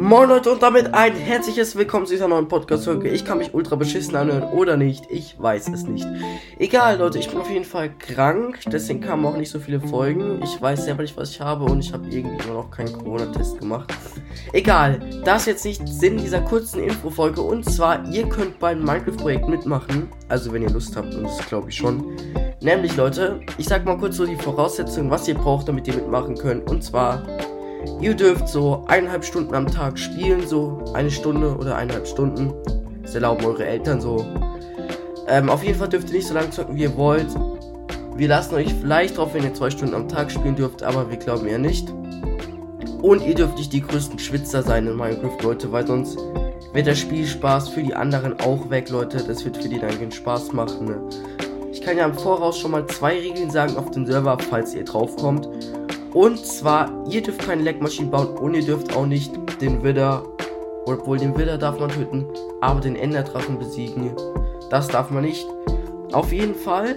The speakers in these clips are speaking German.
Moin Leute und damit ein herzliches Willkommen zu dieser neuen Podcast-Folge. Ich kann mich ultra beschissen anhören oder nicht, ich weiß es nicht. Egal Leute, ich bin auf jeden Fall krank, deswegen kamen auch nicht so viele Folgen. Ich weiß selber nicht, was ich habe und ich habe irgendwie immer noch keinen Corona-Test gemacht. Egal, das ist jetzt nicht Sinn dieser kurzen Info-Folge und zwar, ihr könnt beim Minecraft-Projekt mitmachen. Also wenn ihr Lust habt und das glaube ich schon. Nämlich Leute, ich sag mal kurz so die Voraussetzungen, was ihr braucht, damit ihr mitmachen könnt. Und zwar Ihr dürft so eineinhalb Stunden am Tag spielen, so eine Stunde oder eineinhalb Stunden. Das erlauben eure Eltern so. Ähm, auf jeden Fall dürft ihr nicht so lange zocken, wie ihr wollt. Wir lassen euch vielleicht drauf, wenn ihr zwei Stunden am Tag spielen dürft, aber wir glauben eher nicht. Und ihr dürft nicht die größten Schwitzer sein in Minecraft, Leute, weil sonst wird der Spielspaß für die anderen auch weg, Leute. Das wird für die dann keinen Spaß machen. Ne? Ich kann ja im Voraus schon mal zwei Regeln sagen auf dem Server, falls ihr draufkommt. Und zwar, ihr dürft keine Leckmaschinen bauen und ihr dürft auch nicht den Widder, obwohl den Widder darf man töten, aber den Enderdrachen besiegen. Das darf man nicht. Auf jeden Fall,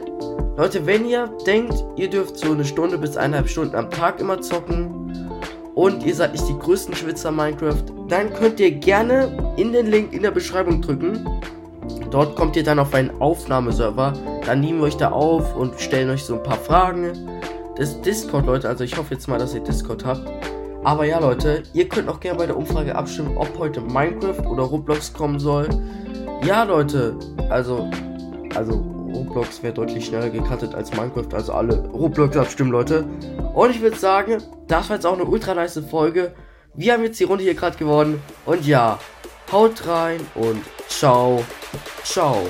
Leute, wenn ihr denkt, ihr dürft so eine Stunde bis eineinhalb Stunden am Tag immer zocken und ihr seid nicht die größten Schwitzer Minecraft, dann könnt ihr gerne in den Link in der Beschreibung drücken. Dort kommt ihr dann auf einen Aufnahmeserver. Dann nehmen wir euch da auf und stellen euch so ein paar Fragen das Discord, Leute. Also ich hoffe jetzt mal, dass ihr Discord habt. Aber ja, Leute, ihr könnt auch gerne bei der Umfrage abstimmen, ob heute Minecraft oder Roblox kommen soll. Ja, Leute, also, also Roblox wäre deutlich schneller gecuttet als Minecraft. Also alle Roblox abstimmen, Leute. Und ich würde sagen, das war jetzt auch eine ultra nice Folge. Wir haben jetzt die Runde hier gerade gewonnen. Und ja, haut rein und ciao, ciao.